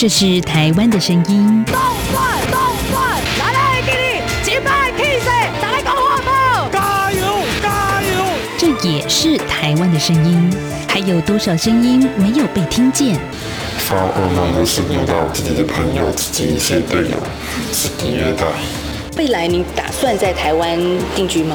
这是台湾的声音。动转动转，来来给你击败 K C，再来搞活宝！加油加油！这也是台湾的声音。还有多少声音没有被听见？发噩梦的是遇到自己的朋友、自己一些队友是虐待。未来你打算在台湾定居吗？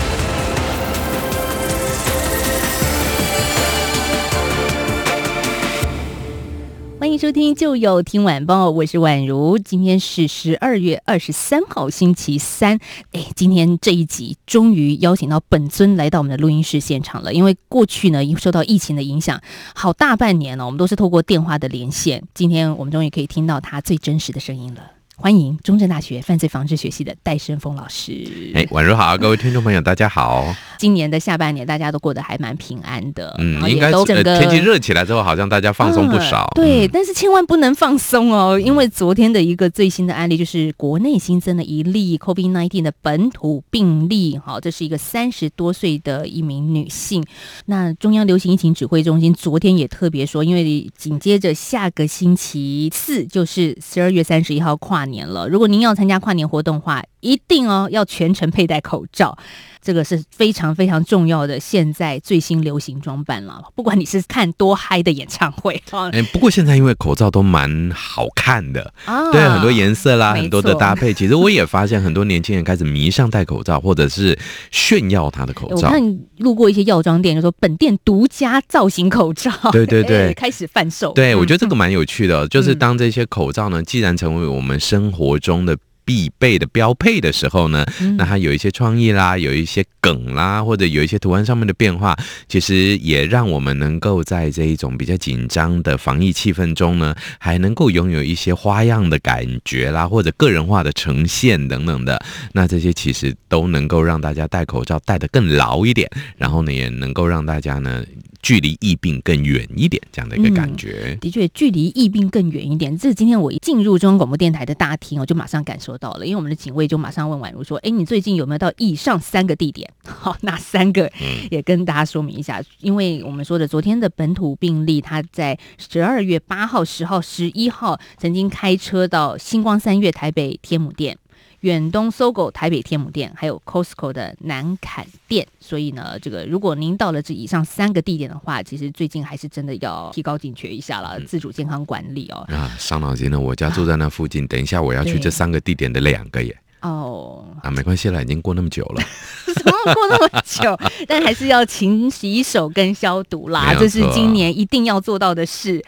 收听就有听晚报，我是宛如。今天是十二月二十三号，星期三。哎，今天这一集终于邀请到本尊来到我们的录音室现场了。因为过去呢，因受到疫情的影响，好大半年了，我们都是透过电话的连线。今天我们终于可以听到他最真实的声音了。欢迎中正大学犯罪防治学系的戴胜峰老师。哎，宛如好，各位听众朋友，大家好。今年的下半年，大家都过得还蛮平安的。嗯，应该整个天气热起来之后，好像大家放松不少。嗯、对，但是千万不能放松哦，因为昨天的一个最新的案例，就是国内新增了一例 COVID-19 的本土病例。好，这是一个三十多岁的一名女性。那中央流行疫情指挥中心昨天也特别说，因为紧接着下个星期四就是十二月三十一号跨年年了，如果您要参加跨年活动的话，一定哦要全程佩戴口罩。这个是非常非常重要的，现在最新流行装扮了。不管你是看多嗨的演唱会，哎，不过现在因为口罩都蛮好看的，啊、对，很多颜色啦，很多的搭配。其实我也发现很多年轻人开始迷上戴口罩，或者是炫耀他的口罩。我看路过一些药妆店，就说本店独家造型口罩，对对对，开始贩售。对，我觉得这个蛮有趣的，就是当这些口罩呢，既然成为我们生活中的。必备的标配的时候呢，那它有一些创意啦，有一些梗啦，或者有一些图案上面的变化，其实也让我们能够在这一种比较紧张的防疫气氛中呢，还能够拥有一些花样的感觉啦，或者个人化的呈现等等的。那这些其实都能够让大家戴口罩戴得更牢一点，然后呢，也能够让大家呢。距离疫病更远一点，这样的一个感觉。嗯、的确，距离疫病更远一点。这是今天我一进入中央广播电台的大厅，我就马上感受到了。因为我们的警卫就马上问宛如说：“哎，你最近有没有到以上三个地点？好，哪三个？也跟大家说明一下。嗯、因为我们说的昨天的本土病例，他在十二月八号、十号、十一号曾经开车到星光三月台北天母店。”远东 SOGO 台北天母店，还有 Costco 的南坎店，所以呢，这个如果您到了这以上三个地点的话，其实最近还是真的要提高警觉一下了，自主健康管理哦。啊，伤脑筋了，我家住在那附近，啊、等一下我要去这三个地点的两个耶。哦，啊，没关系了，已经过那么久了，怎么过那么久？但还是要勤洗手跟消毒啦，这是今年一定要做到的事。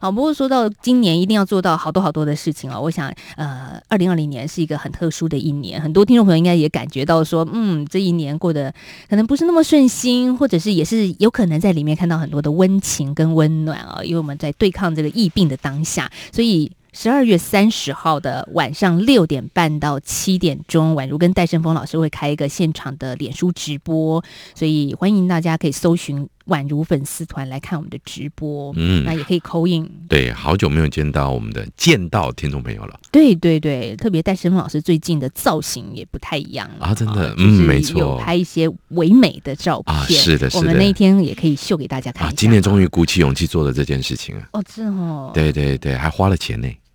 好，不过说到今年一定要做到好多好多的事情啊，我想，呃，二零二零年是一个很特殊的一年，很多听众朋友应该也感觉到说，嗯，这一年过得可能不是那么顺心，或者是也是有可能在里面看到很多的温情跟温暖啊，因为我们在对抗这个疫病的当下，所以。十二月三十号的晚上六点半到七点钟，宛如跟戴胜峰老师会开一个现场的脸书直播，所以欢迎大家可以搜寻宛如粉丝团来看我们的直播。嗯，那也可以 call in。对，好久没有见到我们的见到听众朋友了。对对对，特别戴胜峰老师最近的造型也不太一样了啊，真的，嗯，没错，有拍一些唯美的照片。啊，是的，是的，我们那一天也可以秀给大家看一下。啊，今年终于鼓起勇气做了这件事情啊！哦，是哦，对对对，还花了钱呢。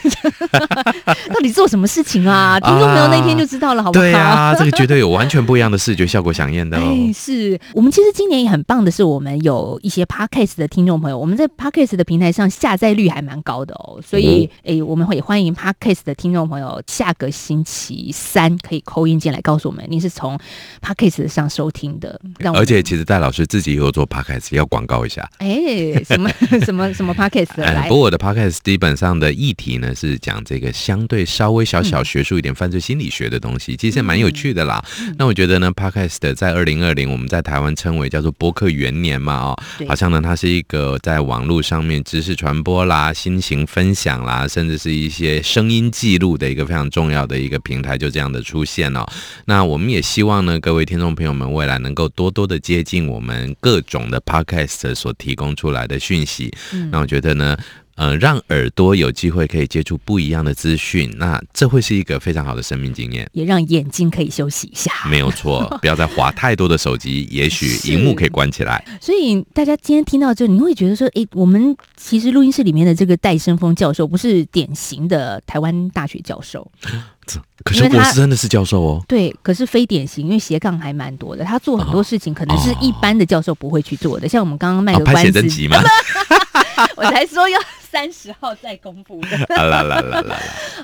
到底做什么事情啊？听众朋友那天就知道了，好不好？对啊，这个绝对有完全不一样的视觉效果，响应的哦。哎，是我们其实今年也很棒的是，我们有一些 Podcast 的听众朋友，我们在 Podcast 的平台上下载率还蛮高的哦。所以，哎、嗯，我们会也欢迎 Podcast 的听众朋友，下个星期三可以 call in 进来告诉我们，您是从 Podcast 上收听的。而且，其实戴老师自己也有做 Podcast，要广告一下。哎，什么 什么什么 Podcast 来？不过我的 Podcast 基本上的议题呢。是讲这个相对稍微小小学术一点犯罪心理学的东西，其实蛮有趣的啦。嗯、那我觉得呢，Podcast 在二零二零我们在台湾称为叫做播客元年嘛，哦，好像呢它是一个在网络上面知识传播啦、心情分享啦，甚至是一些声音记录的一个非常重要的一个平台，就这样的出现哦。那我们也希望呢，各位听众朋友们未来能够多多的接近我们各种的 Podcast 所提供出来的讯息。嗯、那我觉得呢。呃，让耳朵有机会可以接触不一样的资讯，那这会是一个非常好的生命经验，也让眼睛可以休息一下。没有错，不要再划太多的手机，也许荧幕可以关起来。所以大家今天听到这，你会觉得说，诶，我们其实录音室里面的这个戴生峰教授不是典型的台湾大学教授，可是我是真的是教授哦。对，可是非典型，因为斜杠还蛮多的，他做很多事情可能是一般的教授不会去做的，哦、像我们刚刚卖个关子，拍写真集吗？我才说要。三十号再公布的，啦啦啦啦啦！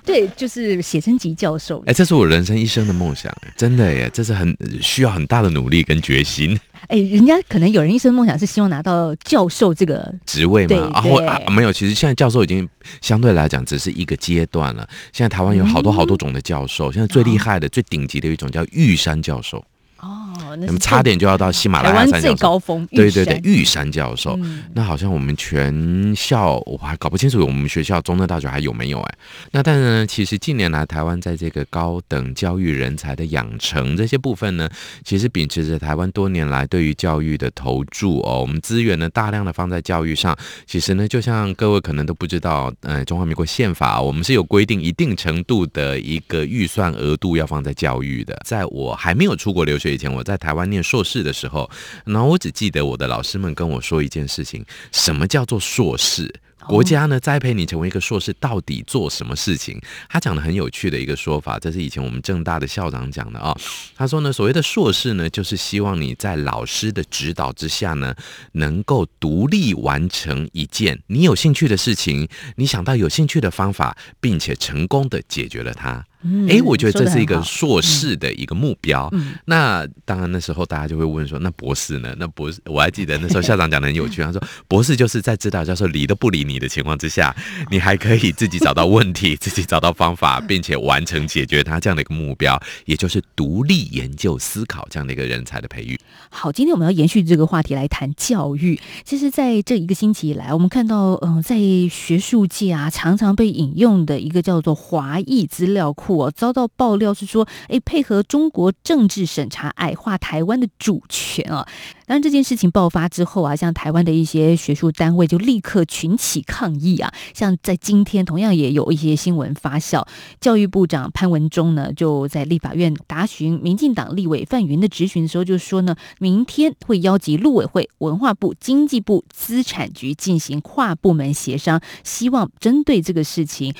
对，就是写真集教授。哎，这是我人生一生的梦想，真的耶！这是很需要很大的努力跟决心。哎，人家可能有人一生梦想是希望拿到教授这个职位嘛？啊，或啊，没有，其实现在教授已经相对来讲只是一个阶段了。现在台湾有好多好多种的教授，现在最厉害的、最顶级的一种叫玉山教授。哦，那么差点就要到喜马拉雅山最高峰，对对对，玉山教授。嗯、那好像我们全校我还搞不清楚，我们学校中正大学还有没有哎？那但是呢，其实近年来台湾在这个高等教育人才的养成这些部分呢，其实秉持着台湾多年来对于教育的投注哦，我们资源呢大量的放在教育上。其实呢，就像各位可能都不知道，呃，中华民国宪法我们是有规定一定程度的一个预算额度要放在教育的。在我还没有出国留学。以前我在台湾念硕士的时候，然后我只记得我的老师们跟我说一件事情：什么叫做硕士？国家呢栽培你成为一个硕士，到底做什么事情？他讲的很有趣的一个说法，这是以前我们正大的校长讲的啊。他说呢，所谓的硕士呢，就是希望你在老师的指导之下呢，能够独立完成一件你有兴趣的事情，你想到有兴趣的方法，并且成功的解决了它。哎，我觉得这是一个硕士的一个目标。那当然，那时候大家就会问说，那博士呢？那博士，我还记得那时候校长讲的很有趣，他说，博士就是在指导教授理都不理你的情况之下，你还可以自己找到问题，自己找到方法，并且完成解决他这样的一个目标，也就是独立研究思考这样的一个人才的培育。好，今天我们要延续这个话题来谈教育。其实，在这一个星期以来，我们看到，嗯、呃，在学术界啊，常常被引用的一个叫做华裔资料库。我遭到爆料是说，诶，配合中国政治审查，矮化台湾的主权啊。当然，这件事情爆发之后啊，像台湾的一些学术单位就立刻群起抗议啊。像在今天，同样也有一些新闻发酵，教育部长潘文忠呢就在立法院答询民进党立委范云的质询的时候，就说呢，明天会邀集陆委会、文化部、经济部、资产局进行跨部门协商，希望针对这个事情。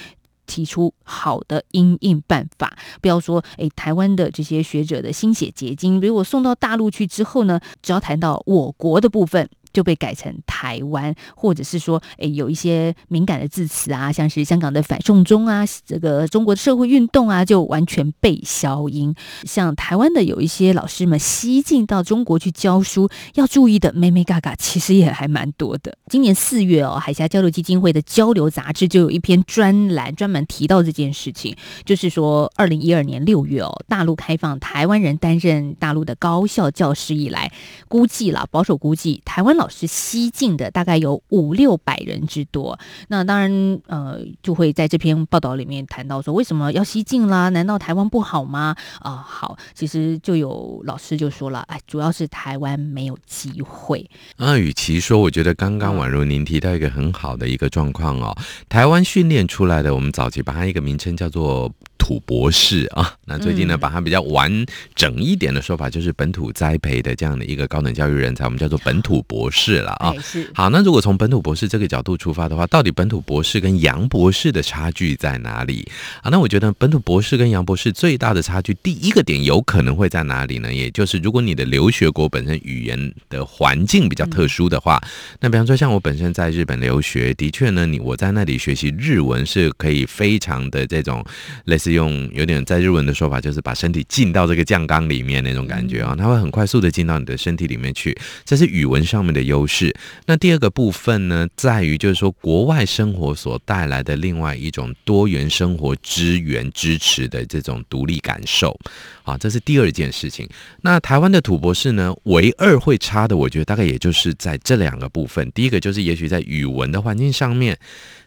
提出好的应应办法，不要说诶，台湾的这些学者的心血结晶，如果送到大陆去之后呢，只要谈到我国的部分。就被改成台湾，或者是说，诶，有一些敏感的字词啊，像是香港的反送中啊，这个中国的社会运动啊，就完全被消音。像台湾的有一些老师们西进到中国去教书，要注意的妹妹嘎嘎其实也还蛮多的。今年四月哦，海峡交流基金会的交流杂志就有一篇专栏专门提到这件事情，就是说，二零一二年六月哦，大陆开放台湾人担任大陆的高校教师以来，估计啦，保守估计，台湾老是西进的，大概有五六百人之多。那当然，呃，就会在这篇报道里面谈到说，为什么要西进啦？难道台湾不好吗？啊、好，其实就有老师就说了，哎，主要是台湾没有机会。啊，与其说，我觉得刚刚宛如您提到一个很好的一个状况哦，台湾训练出来的，我们早期把它一个名称叫做。土博士啊，那最近呢，把它比较完整一点的说法，就是本土栽培的这样的一个高等教育人才，我们叫做本土博士了啊。好，那如果从本土博士这个角度出发的话，到底本土博士跟洋博士的差距在哪里啊？那我觉得本土博士跟洋博士最大的差距，第一个点有可能会在哪里呢？也就是如果你的留学国本身语言的环境比较特殊的话，那比方说像我本身在日本留学，的确呢，你我在那里学习日文是可以非常的这种类似于。用有点在日文的说法，就是把身体浸到这个酱缸里面那种感觉啊，它会很快速的进到你的身体里面去，这是语文上面的优势。那第二个部分呢，在于就是说国外生活所带来的另外一种多元生活资源支持的这种独立感受啊，这是第二件事情。那台湾的土博士呢，唯二会差的，我觉得大概也就是在这两个部分。第一个就是也许在语文的环境上面。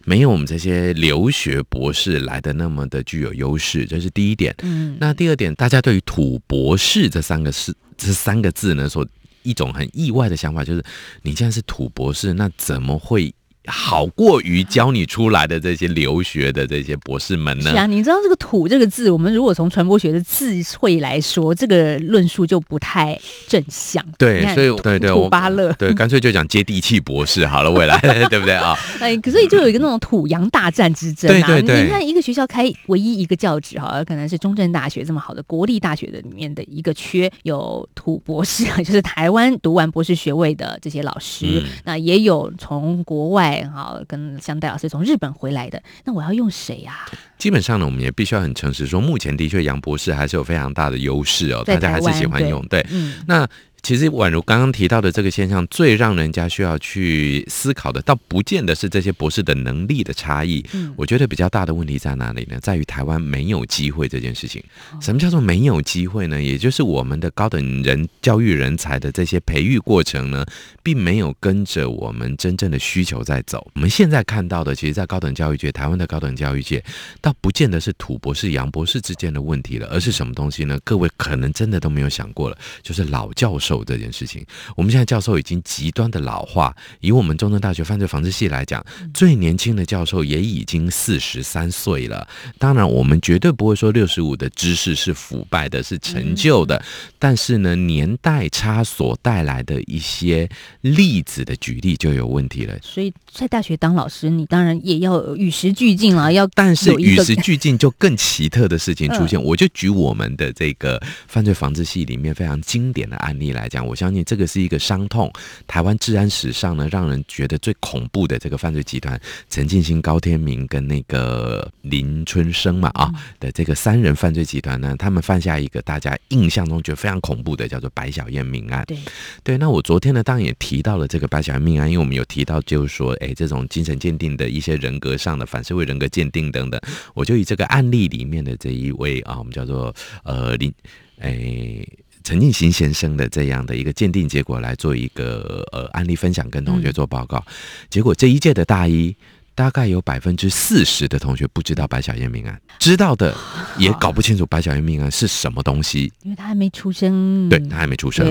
没有我们这些留学博士来的那么的具有优势，这是第一点。嗯，那第二点，大家对于“土博士”这三个字，这三个字呢，所一种很意外的想法就是，你既然是土博士，那怎么会？好过于教你出来的这些留学的这些博士们呢？是啊，你知道这个“土”这个字，我们如果从传播学的智慧来说，这个论述就不太正向。对，所以对对，土巴勒，对，干脆就讲接地气博士好了，未来 对不对啊？哎，可是就有一个那种土洋大战之争啊！对对对，你看一个学校开唯一一个教职哈，可能是中正大学这么好的国立大学的里面的一个缺有土博士，就是台湾读完博士学位的这些老师，嗯、那也有从国外。好，跟香代老师从日本回来的，那我要用谁呀？基本上呢，我们也必须要很诚实说，目前的确杨博士还是有非常大的优势哦，大家还是喜欢用。对，对嗯、那。其实宛如刚刚提到的这个现象，最让人家需要去思考的，倒不见得是这些博士的能力的差异。嗯，我觉得比较大的问题在哪里呢？在于台湾没有机会这件事情。什么叫做没有机会呢？也就是我们的高等人教育人才的这些培育过程呢，并没有跟着我们真正的需求在走。我们现在看到的，其实，在高等教育界，台湾的高等教育界，倒不见得是土博士、洋博士之间的问题了，而是什么东西呢？各位可能真的都没有想过了，就是老教授。受这件事情，我们现在教授已经极端的老化。以我们中正大学犯罪防治系来讲，最年轻的教授也已经四十三岁了。当然，我们绝对不会说六十五的知识是腐败的，是陈旧的。但是呢，年代差所带来的一些例子的举例就有问题了。所以在大学当老师，你当然也要与时俱进了。要但是与时俱进就更奇特的事情出现。我就举我们的这个犯罪防治系里面非常经典的案例来。来讲，我相信这个是一个伤痛。台湾治安史上呢，让人觉得最恐怖的这个犯罪集团——陈进兴、高天明跟那个林春生嘛啊的这个三人犯罪集团呢，他们犯下一个大家印象中觉得非常恐怖的，叫做白小燕命案。对对，那我昨天呢，当然也提到了这个白小燕命案，因为我们有提到，就是说，哎，这种精神鉴定的一些人格上的反社会人格鉴定等等，我就以这个案例里面的这一位啊，我们叫做呃林哎。陈进行先生的这样的一个鉴定结果来做一个呃案例分享，跟同学做报告。结果这一届的大一，大概有百分之四十的同学不知道白小燕命案，知道的也搞不清楚白小燕命案是什么东西，因为他还没出生。对，他还没出生。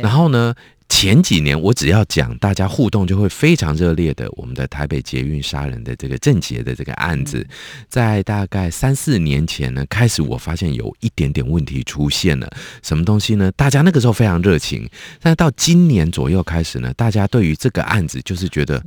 然后呢？前几年我只要讲，大家互动就会非常热烈的。我们的台北捷运杀人的这个郑捷的这个案子，在大概三四年前呢，开始我发现有一点点问题出现了。什么东西呢？大家那个时候非常热情，但是到今年左右开始呢，大家对于这个案子就是觉得，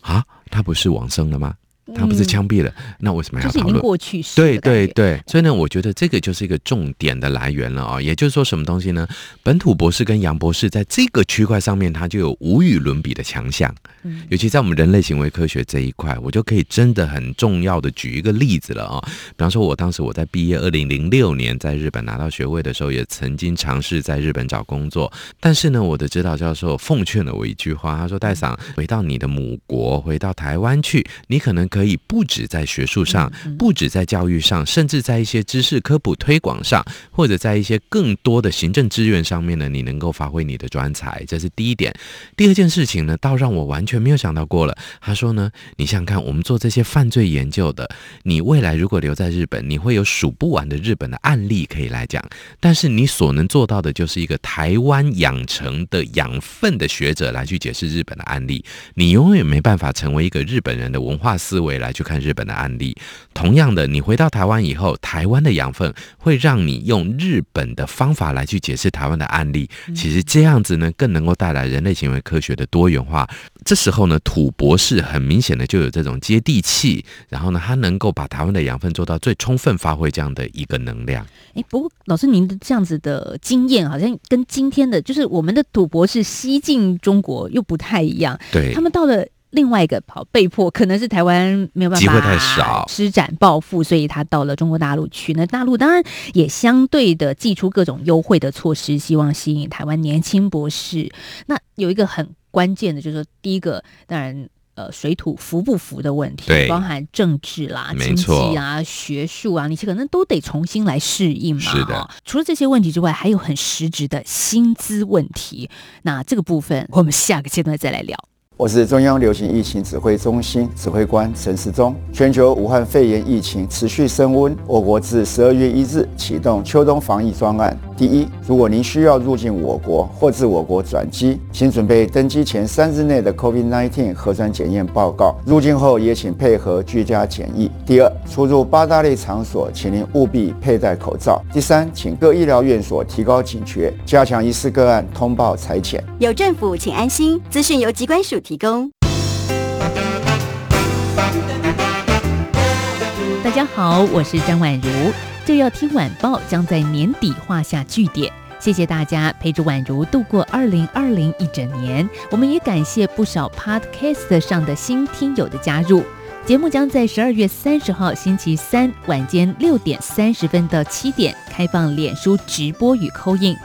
啊，他不是往生了吗？他不是枪毙了，嗯、那为什么要讨论？过去式。对对对，所以呢，我觉得这个就是一个重点的来源了啊、哦。也就是说，什么东西呢？本土博士跟杨博士在这个区块上面，他就有无与伦比的强项。嗯，尤其在我们人类行为科学这一块，我就可以真的很重要的举一个例子了啊、哦。比方说，我当时我在毕业二零零六年在日本拿到学位的时候，也曾经尝试在日本找工作。但是呢，我的指导教授奉劝了我一句话，他说：“戴桑，回到你的母国，回到台湾去，你可能可以。”不止在学术上，不止在教育上，甚至在一些知识科普推广上，或者在一些更多的行政资源上面呢，你能够发挥你的专才，这是第一点。第二件事情呢，倒让我完全没有想到过了。他说呢，你想想看，我们做这些犯罪研究的，你未来如果留在日本，你会有数不完的日本的案例可以来讲，但是你所能做到的，就是一个台湾养成的养分的学者来去解释日本的案例，你永远没办法成为一个日本人的文化思维来去。看日本的案例，同样的，你回到台湾以后，台湾的养分会让你用日本的方法来去解释台湾的案例。其实这样子呢，更能够带来人类行为科学的多元化。这时候呢，土博士很明显的就有这种接地气，然后呢，他能够把台湾的养分做到最充分发挥这样的一个能量。哎，不过老师您的这样子的经验，好像跟今天的就是我们的土博士西进中国又不太一样。对，他们到了。另外一个跑被迫，可能是台湾没有办法，机会太少，施展抱负，所以他到了中国大陆去。那大陆当然也相对的祭出各种优惠的措施，希望吸引台湾年轻博士。那有一个很关键的，就是说第一个，当然呃，水土服不服的问题，对，包含政治啦、经济啊、学术啊，你可能都得重新来适应嘛。是的。除了这些问题之外，还有很实质的薪资问题。那这个部分，我们下个阶段再来聊。我是中央流行疫情指挥中心指挥官陈时中。全球武汉肺炎疫情持续升温，我国自十二月一日启动秋冬防疫专案。第一，如果您需要入境我国或自我国转机，请准备登机前三日内的 COVID-19 核酸检验报告。入境后也请配合居家检疫。第二，出入八大类场所，请您务必佩戴口罩。第三，请各医疗院所提高警觉，加强疑似个案通报筛检。有政府，请安心。资讯由疾管署提提供。大家好，我是张婉如。就要听晚报将在年底画下句点，谢谢大家陪着婉如度过二零二零一整年。我们也感谢不少 Podcast 上的新听友的加入。节目将在十二月三十号星期三晚间六点三十分到七点开放脸书直播与扣印。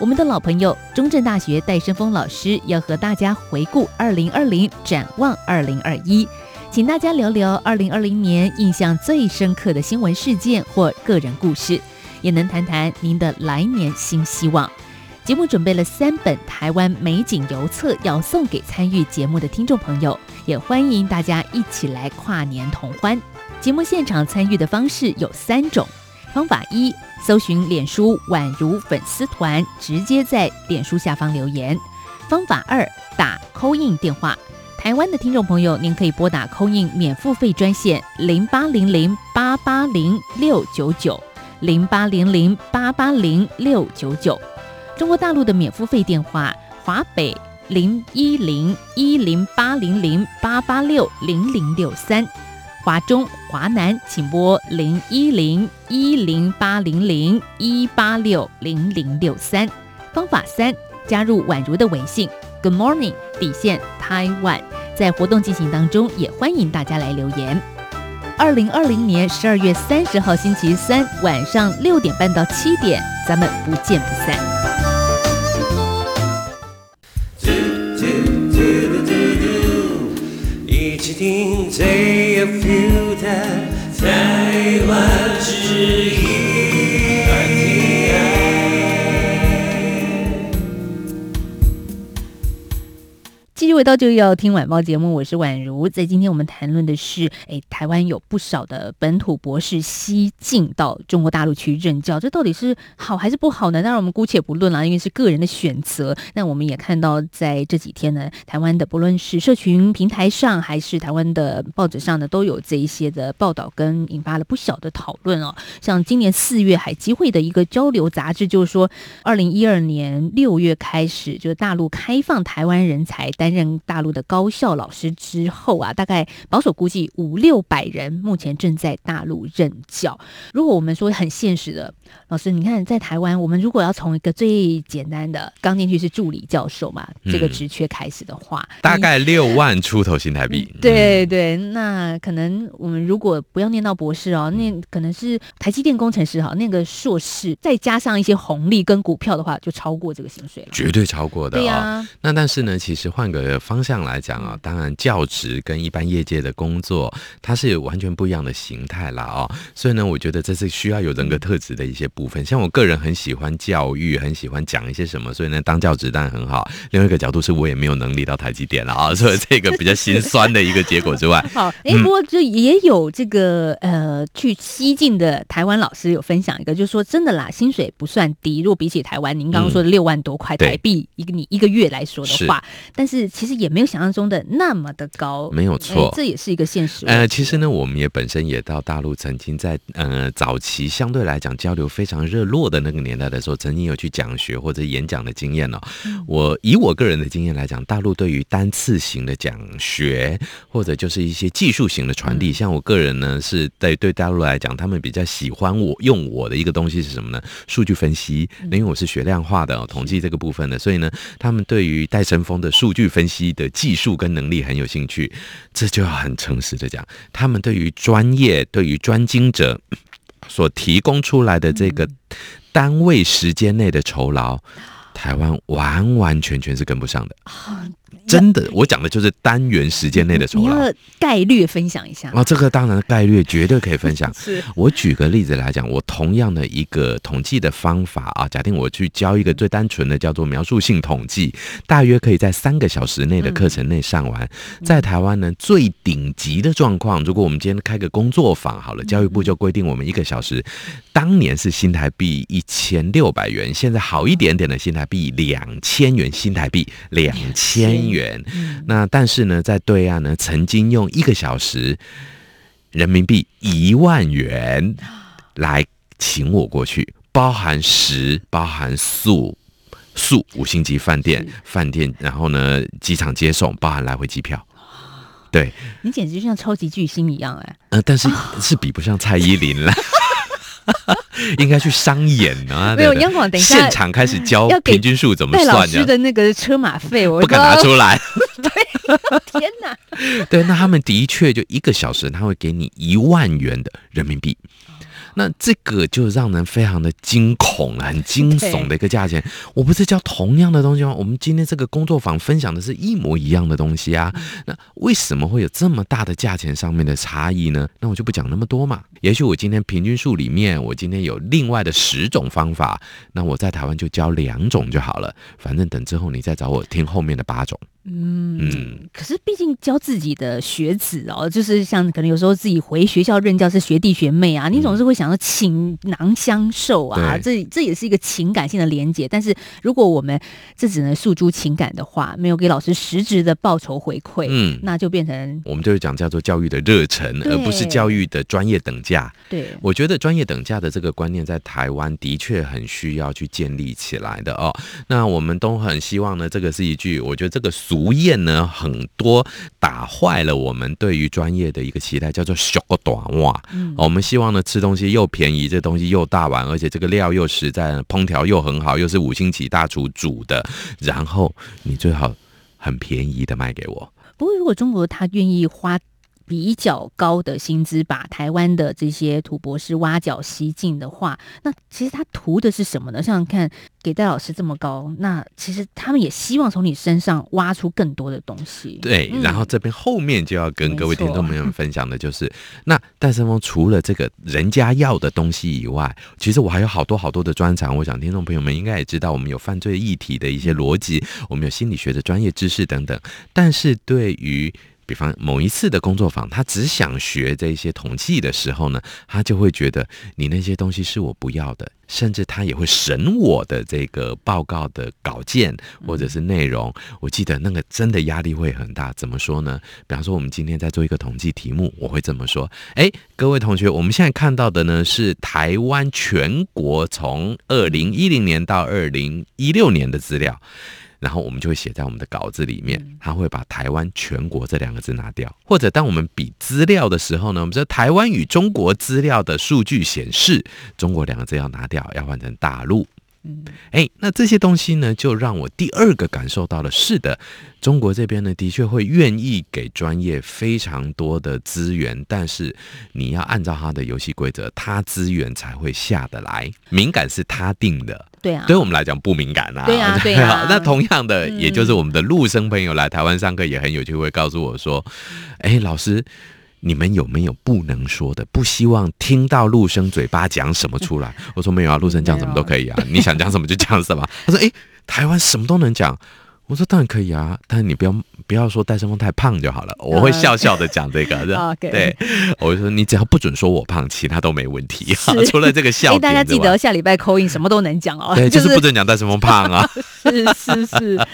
我们的老朋友中正大学戴生峰老师要和大家回顾二零二零，展望二零二一。请大家聊聊二零二零年印象最深刻的新闻事件或个人故事，也能谈谈您的来年新希望。节目准备了三本台湾美景邮册要送给参与节目的听众朋友，也欢迎大家一起来跨年同欢。节目现场参与的方式有三种：方法一，搜寻脸书宛如粉丝团，直接在脸书下方留言；方法二，打 call in 电话。台湾的听众朋友，您可以拨打 call in 免付费专线零八零零八八零六九九零八零零八八零六九九。中国大陆的免付费电话：华北零一零一零八零零八八六零零六三；华中、华南请拨零一零一零八零零一八六零零六三。方法三：加入宛如的微信。Good morning，底线台湾，在活动进行当中，也欢迎大家来留言。二零二零年十二月三十号星期三晚上六点半到七点，咱们不见不散。听最有 feel 的台湾之音。回到就要听晚报节目，我是宛如。在今天我们谈论的是，哎，台湾有不少的本土博士西进到中国大陆去任教，这到底是好还是不好呢？当然我们姑且不论啦，因为是个人的选择。那我们也看到，在这几天呢，台湾的不论是社群平台上，还是台湾的报纸上呢，都有这一些的报道，跟引发了不小的讨论哦。像今年四月海基会的一个交流杂志，就是说，二零一二年六月开始，就是大陆开放台湾人才担任大陆的高校老师之后啊，大概保守估计五六百人目前正在大陆任教。如果我们说很现实的，老师，你看在台湾，我们如果要从一个最简单的刚进去是助理教授嘛，这个职缺开始的话，嗯、大概六万出头新台币。对对，那可能我们如果不要念到博士哦，那可能是台积电工程师哈，那个硕士再加上一些红利跟股票的话，就超过这个薪水了，绝对超过的、哦。对呀、啊，那但是呢，其实换个。呃，方向来讲啊，当然教职跟一般业界的工作，它是有完全不一样的形态啦哦。所以呢，我觉得这是需要有人格特质的一些部分。像我个人很喜欢教育，很喜欢讲一些什么，所以呢，当教职当然很好。另外一个角度是我也没有能力到台积电了啊，所以这个比较心酸的一个结果之外，好，哎、欸，不过就也有这个呃，去西进的台湾老师有分享一个，就是说真的啦，薪水不算低，如果比起台湾您刚刚说的六万多块台币一个你一个月来说的话，但是。其实也没有想象中的那么的高，没有错，这也是一个现实。呃，其实呢，我们也本身也到大陆，曾经在呃早期相对来讲交流非常热络的那个年代的时候，曾经有去讲学或者演讲的经验哦。嗯、我以我个人的经验来讲，大陆对于单次型的讲学或者就是一些技术型的传递，嗯、像我个人呢，是对对大陆来讲，他们比较喜欢我用我的一个东西是什么呢？数据分析，因为我是学量化的、哦、统计这个部分的，所以呢，他们对于戴森峰的数据分析。析的技术跟能力很有兴趣，这就要很诚实的讲，他们对于专业、对于专精者 所提供出来的这个单位时间内的酬劳，台湾完完全全是跟不上的。真的，我讲的就是单元时间内的酬劳。你要概率分享一下啊，这个当然概率绝对可以分享。是我举个例子来讲，我同样的一个统计的方法啊，假定我去教一个最单纯的叫做描述性统计，大约可以在三个小时内的课程内上完。在台湾呢，最顶级的状况，如果我们今天开个工作坊好了，教育部就规定我们一个小时，当年是新台币一千六百元，现在好一点点的新台币两千元，新台币两千元。元，那但是呢，在对岸呢，曾经用一个小时人民币一万元 来请我过去，包含食，包含宿，宿五星级饭店，饭店，然后呢，机场接送，包含来回机票。对，你简直就像超级巨星一样哎，呃，但是 是比不上蔡依林了。应该去商演啊！没有央广，等一下现场开始教平均数怎么算。老师的那个车马费，我不敢拿出来。对，天哪！对，那他们的确就一个小时，他会给你一万元的人民币。那这个就让人非常的惊恐，很惊悚的一个价钱。我不是教同样的东西吗？我们今天这个工作坊分享的是一模一样的东西啊。那为什么会有这么大的价钱上面的差异呢？那我就不讲那么多嘛。也许我今天平均数里面，我今天有另外的十种方法，那我在台湾就教两种就好了。反正等之后你再找我听后面的八种。嗯嗯，可是毕竟教自己的学子哦，就是像可能有时候自己回学校任教是学弟学妹啊，你总是会想要倾囊相授啊，这这也是一个情感性的连结。但是如果我们这只能诉诸情感的话，没有给老师实质的报酬回馈，嗯，那就变成我们就是讲叫做教育的热忱，而不是教育的专业等价。对，我觉得专业等价的这个观念在台湾的确很需要去建立起来的哦。那我们都很希望呢，这个是一句，我觉得这个俗谚呢，很多打坏了我们对于专业的一个期待，叫做“小个短袜”。嗯，我们希望呢，吃东西又便宜，这东西又大碗，而且这个料又实在，烹调又很好，又是五星级大厨煮的，然后你最好很便宜的卖给我。不过，如果中国他愿意花。比较高的薪资把台湾的这些土博士挖角吸进的话，那其实他图的是什么呢？想想看给戴老师这么高，那其实他们也希望从你身上挖出更多的东西。对，嗯、然后这边后面就要跟各位听众朋友们分享的就是，那戴森峰除了这个人家要的东西以外，其实我还有好多好多的专长。我想听众朋友们应该也知道，我们有犯罪议题的一些逻辑，我们有心理学的专业知识等等。但是对于比方某一次的工作坊，他只想学这些统计的时候呢，他就会觉得你那些东西是我不要的，甚至他也会审我的这个报告的稿件或者是内容。我记得那个真的压力会很大。怎么说呢？比方说，我们今天在做一个统计题目，我会这么说：哎，各位同学，我们现在看到的呢是台湾全国从二零一零年到二零一六年的资料。然后我们就会写在我们的稿子里面，他会把“台湾全国”这两个字拿掉，或者当我们比资料的时候呢，我们说“台湾与中国资料的数据显示”，“中国”两个字要拿掉，要换成“大陆”。嗯，哎，那这些东西呢，就让我第二个感受到了，是的，中国这边呢，的确会愿意给专业非常多的资源，但是你要按照他的游戏规则，他资源才会下得来，敏感是他定的，对啊，对我们来讲不敏感啊，对啊，对啊。那同样的，也就是我们的陆生朋友来台湾上课也很有趣，会告诉我说，哎，老师。你们有没有不能说的？不希望听到陆生嘴巴讲什么出来？我说没有啊，陆生讲什么都可以啊，你想讲什么就讲什么。他说：“诶，台湾什么都能讲。”我说当然可以啊，但是你不要不要说戴胜峰太胖就好了。我会笑笑的讲这个，对，我就说你只要不准说我胖，其他都没问题。除了这个笑点，大家记得下礼拜 call in 什么都能讲哦。对，就是不准讲戴胜峰胖啊。是是是，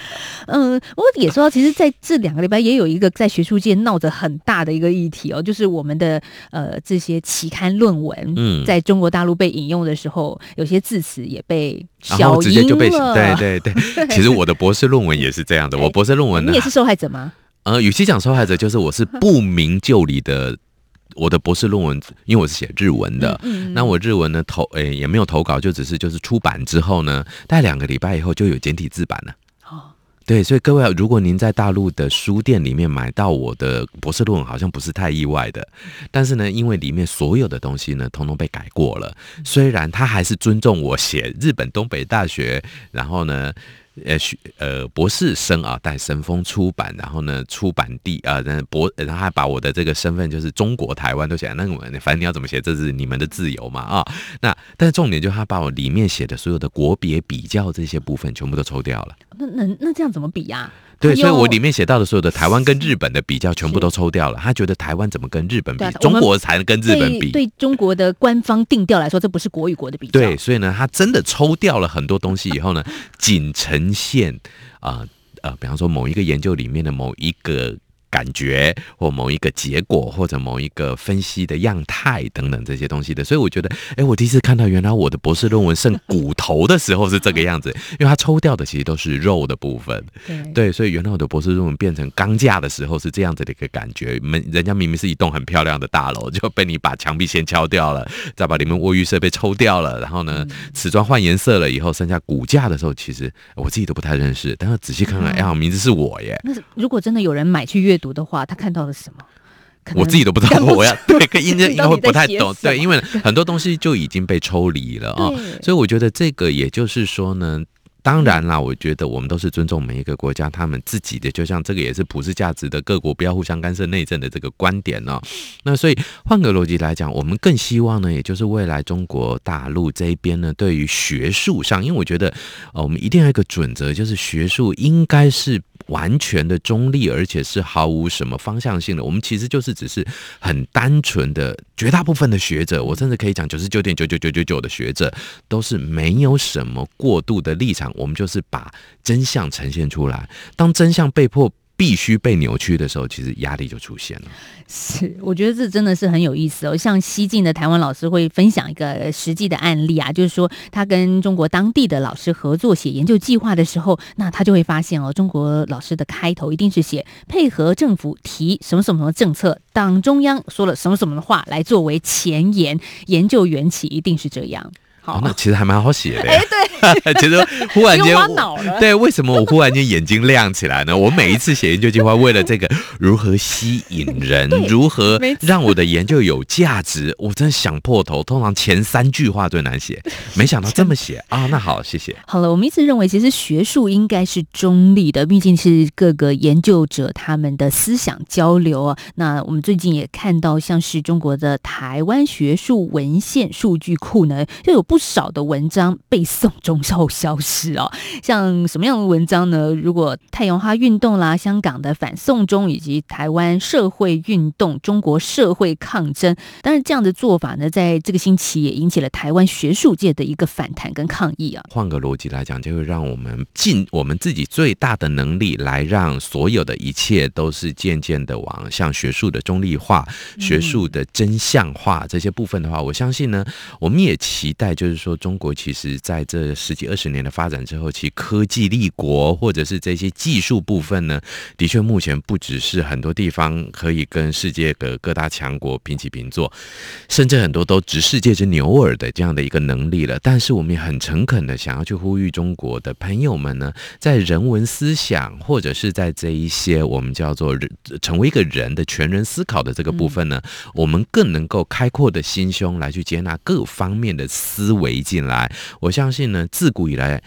嗯，我也说，其实在这两个礼拜也有一个在学术界闹着很大的一个议题哦，就是我们的呃这些期刊论文，嗯，在中国大陆被引用的时候，有些字词也被小直接就被对对对。其实我的博士论文。也是这样的，我博士论文呢，你也是受害者吗？呃，与其讲受害者，就是我是不明就里的。我的博士论文，因为我是写日文的，嗯，那我日文呢投，诶、欸、也没有投稿，就只是就是出版之后呢，大概两个礼拜以后就有简体字版了。哦对，所以各位，如果您在大陆的书店里面买到我的博士论文，好像不是太意外的。但是呢，因为里面所有的东西呢，通通被改过了，虽然他还是尊重我写日本东北大学，然后呢。呃，学呃博士生啊，带神风出版，然后呢，出版地啊，然、呃、博，然后还把我的这个身份就是中国台湾都写，那我反正你要怎么写，这是你们的自由嘛啊。那但是重点就是他把我里面写的所有的国别比较这些部分全部都抽掉了。那那那这样怎么比呀、对，所以我里面写到的所有的台湾跟日本的比较，全部都抽掉了。他觉得台湾怎么跟日本比？中国才能跟日本比。对中国的官方定调来说，这不是国与国的比较。对，所以呢，他真的抽掉了很多东西以后呢，仅呈现啊呃，呃，比方说某一个研究里面的某一个。感觉或某一个结果，或者某一个分析的样态等等这些东西的，所以我觉得，哎，我第一次看到原来我的博士论文剩骨头的时候是这个样子，因为它抽掉的其实都是肉的部分。对，对，所以原来我的博士论文变成钢架的时候是这样子的一个感觉。门人家明明是一栋很漂亮的大楼，就被你把墙壁先敲掉了，再把里面卫浴设备抽掉了，然后呢，瓷砖换颜色了以后，剩下骨架的时候，其实我自己都不太认识。但是仔细看看，哎呀，名字是我耶。那如果真的有人买去阅读的话，他看到了什么？我自己都不知道，我要对，应该应该会不太懂，对，因为很多东西就已经被抽离了啊，所以我觉得这个也就是说呢。当然啦，我觉得我们都是尊重每一个国家他们自己的，就像这个也是普世价值的，各国不要互相干涉内政的这个观点呢。那所以换个逻辑来讲，我们更希望呢，也就是未来中国大陆这一边呢，对于学术上，因为我觉得呃，我们一定要一个准则，就是学术应该是。完全的中立，而且是毫无什么方向性的。我们其实就是只是很单纯的，绝大部分的学者，我甚至可以讲九十九点九九九九九的学者，都是没有什么过度的立场。我们就是把真相呈现出来。当真相被迫必须被扭曲的时候，其实压力就出现了。是，我觉得这真的是很有意思哦。像西晋的台湾老师会分享一个实际的案例啊，就是说他跟中国当地的老师合作写研究计划的时候，那他就会发现哦，中国老师的开头一定是写配合政府提什么什么什么政策，党中央说了什么什么的话来作为前言，研究缘起一定是这样。好，哦、那其实还蛮好写的。哎，对，其实忽然间，对，为什么我忽然间眼睛亮起来呢？我每一次写研究计划，为了这个如何吸引人，如何 让我的研究有价值，我真的想破头。通常前三句话最难写，没想到这么写啊！那好，谢谢。好了，我们一直认为，其实学术应该是中立的，毕竟是各个研究者他们的思想交流啊。那我们最近也看到，像是中国的台湾学术文献数据库呢，就有。不少的文章被送中后消失哦，像什么样的文章呢？如果太阳花运动啦、香港的反送中以及台湾社会运动、中国社会抗争，当然这样的做法呢，在这个星期也引起了台湾学术界的一个反弹跟抗议啊。换个逻辑来讲，就会让我们尽我们自己最大的能力，来让所有的一切都是渐渐的往向学术的中立化、学术的真相化这些部分的话，我相信呢，我们也期待。就是说，中国其实在这十几二十年的发展之后，其科技立国或者是这些技术部分呢，的确目前不只是很多地方可以跟世界的各大强国平起平坐，甚至很多都执世界之牛耳的这样的一个能力了。但是我们也很诚恳的想要去呼吁中国的朋友们呢，在人文思想或者是在这一些我们叫做成为一个人的全人思考的这个部分呢，我们更能够开阔的心胸来去接纳各方面的思。思维进来，我相信呢，自古以来，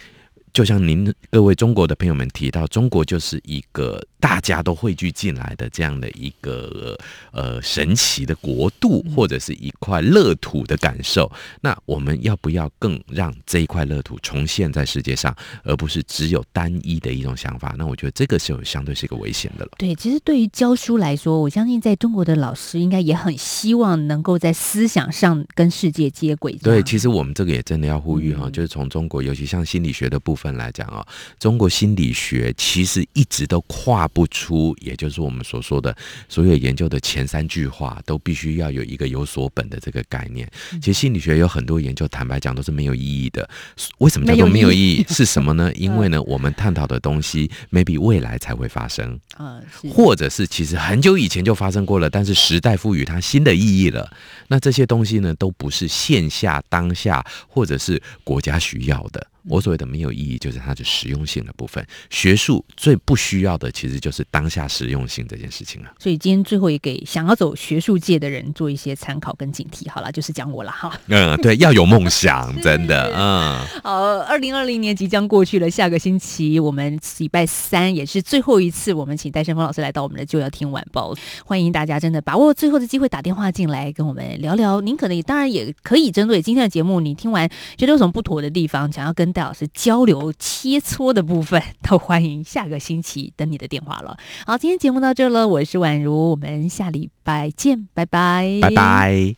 就像您各位中国的朋友们提到，中国就是一个。大家都汇聚进来的这样的一个呃神奇的国度，或者是一块乐土的感受。那我们要不要更让这一块乐土重现在世界上，而不是只有单一的一种想法？那我觉得这个是有相对是一个危险的了。对，其实对于教书来说，我相信在中国的老师应该也很希望能够在思想上跟世界接轨。对，其实我们这个也真的要呼吁哈，就是从中国，尤其像心理学的部分来讲啊，中国心理学其实一直都跨。不出，也就是我们所说的所有研究的前三句话，都必须要有一个有所本的这个概念。其实心理学有很多研究，坦白讲都是没有意义的。为什么叫做没有意义？是什么呢？因为呢，我们探讨的东西，maybe 未来才会发生，或者是其实很久以前就发生过了，但是时代赋予它新的意义了。那这些东西呢，都不是线下当下或者是国家需要的。我所谓的没有意义，就是它的实用性的部分。学术最不需要的，其实就是当下实用性这件事情了。所以今天最后也给想要走学术界的人做一些参考跟警惕。好了，就是讲我了哈。嗯，对，要有梦想，真的。嗯。好，二零二零年即将过去了，下个星期我们礼拜三也是最后一次，我们请戴胜峰老师来到我们的就要听晚报。欢迎大家真的把握最后的机会打电话进来跟我们聊聊。您可能也当然也可以针对今天的节目，你听完觉得有什么不妥的地方，想要戴老师交流切磋的部分，都欢迎下个星期等你的电话了。好，今天节目到这了，我是宛如，我们下礼拜见，拜拜，拜拜。